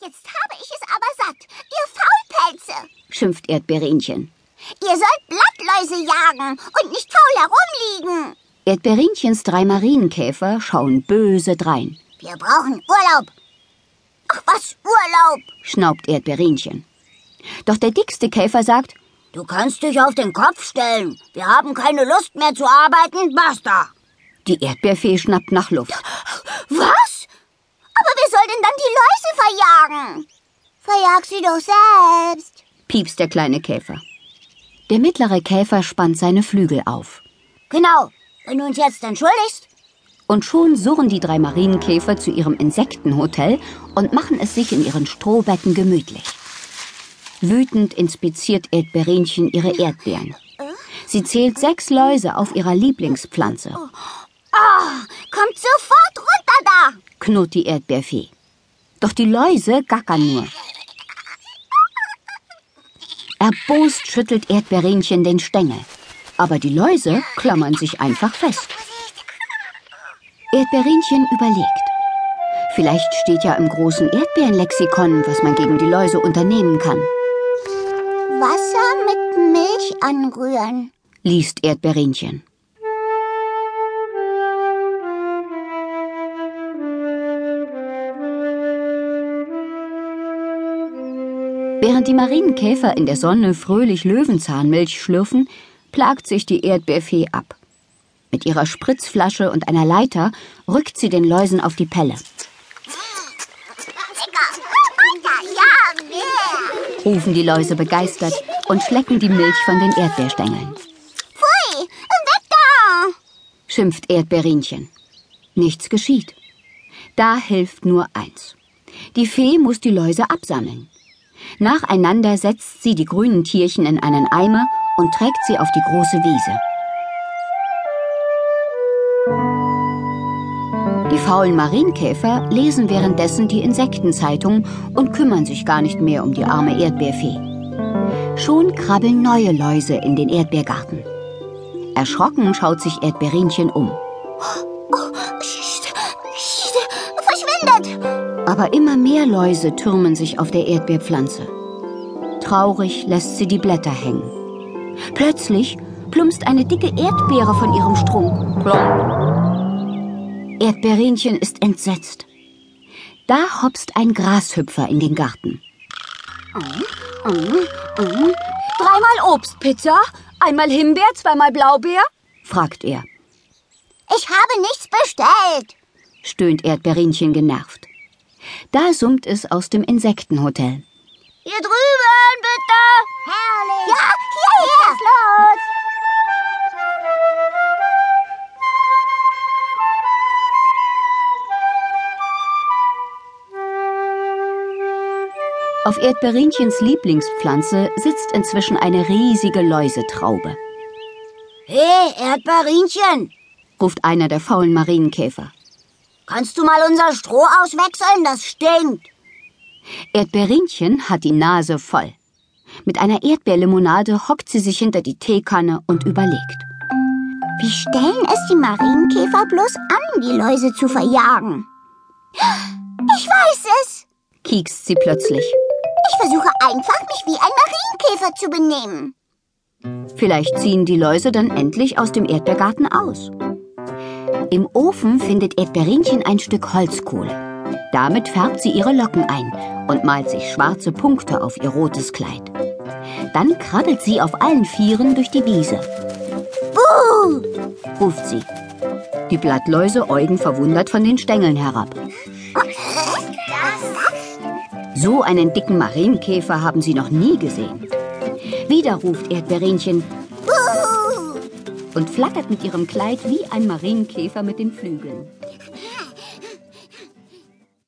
Jetzt habe ich es aber satt, ihr Faulpelze, schimpft Erdbeerinchen. Ihr sollt Blattläuse jagen und nicht faul herumliegen. Erdbeerinchens drei Marienkäfer schauen böse drein. Wir brauchen Urlaub. Ach was, Urlaub? schnaubt Erdbeerinchen. Doch der dickste Käfer sagt, Du kannst dich auf den Kopf stellen. Wir haben keine Lust mehr zu arbeiten, basta. Die Erdbeerfee schnappt nach Luft. Was? Aber wer soll denn dann die Läuse verjagen? Verjag sie doch selbst, piepst der kleine Käfer. Der mittlere Käfer spannt seine Flügel auf. Genau, wenn du uns jetzt entschuldigst. Und schon surren die drei Marienkäfer zu ihrem Insektenhotel und machen es sich in ihren Strohbetten gemütlich. Wütend inspiziert Erdbeerinchen ihre Erdbeeren. Sie zählt sechs Läuse auf ihrer Lieblingspflanze. Oh, kommt sofort runter da! knurrt die Erdbeerfee. Doch die Läuse gackern nur. Erbost schüttelt Erdbeerinchen den Stängel. Aber die Läuse klammern sich einfach fest. Erdbeerinchen überlegt. Vielleicht steht ja im großen Erdbeerenlexikon, was man gegen die Läuse unternehmen kann. Wasser mit Milch anrühren, liest Erdbeerinchen. Während die Marienkäfer in der Sonne fröhlich Löwenzahnmilch schlürfen, plagt sich die Erdbeerfee ab. Mit ihrer Spritzflasche und einer Leiter rückt sie den Läusen auf die Pelle. rufen die Läuse begeistert und schlecken die Milch von den Erdbeerstängeln. Pfui, weg da! schimpft Erdbeerinchen. Nichts geschieht. Da hilft nur eins. Die Fee muss die Läuse absammeln. Nacheinander setzt sie die grünen Tierchen in einen Eimer und trägt sie auf die große Wiese. Die faulen Marienkäfer lesen währenddessen die Insektenzeitung und kümmern sich gar nicht mehr um die arme Erdbeerfee. Schon krabbeln neue Läuse in den Erdbeergarten. Erschrocken schaut sich Erdbeerinchen um. Aber immer mehr Läuse türmen sich auf der Erdbeerpflanze. Traurig lässt sie die Blätter hängen. Plötzlich plumpst eine dicke Erdbeere von ihrem Strunk. Plomp. Erdbeerinchen ist entsetzt. Da hopst ein Grashüpfer in den Garten. Mm, mm, mm. Dreimal Obstpizza, einmal Himbeer, zweimal Blaubeer? fragt er. Ich habe nichts bestellt, stöhnt Erdbeerinchen genervt. Da summt es aus dem Insektenhotel. Hier drüben, bitte! Herrlich! Ja, hierher! Was los? Auf Erdbeerinchens Lieblingspflanze sitzt inzwischen eine riesige Läusetraube. Hey, Erdbeerinchen, ruft einer der faulen Marienkäfer. Kannst du mal unser Stroh auswechseln? Das stinkt. Erdbeerinchen hat die Nase voll. Mit einer Erdbeerlimonade hockt sie sich hinter die Teekanne und überlegt. Wie stellen es die Marienkäfer bloß an, die Läuse zu verjagen? Ich weiß es, kiekst sie plötzlich. Ich versuche einfach, mich wie ein Marienkäfer zu benehmen. Vielleicht ziehen die Läuse dann endlich aus dem Erdbeergarten aus. Im Ofen findet Erdbeerinchen ein Stück Holzkohle. Damit färbt sie ihre Locken ein und malt sich schwarze Punkte auf ihr rotes Kleid. Dann krabbelt sie auf allen Vieren durch die Wiese. Buh! ruft sie. Die Blattläuse äugen verwundert von den Stängeln herab. So einen dicken Marienkäfer haben sie noch nie gesehen. Wieder ruft Erdbeerinchen und flattert mit ihrem Kleid wie ein Marienkäfer mit den Flügeln.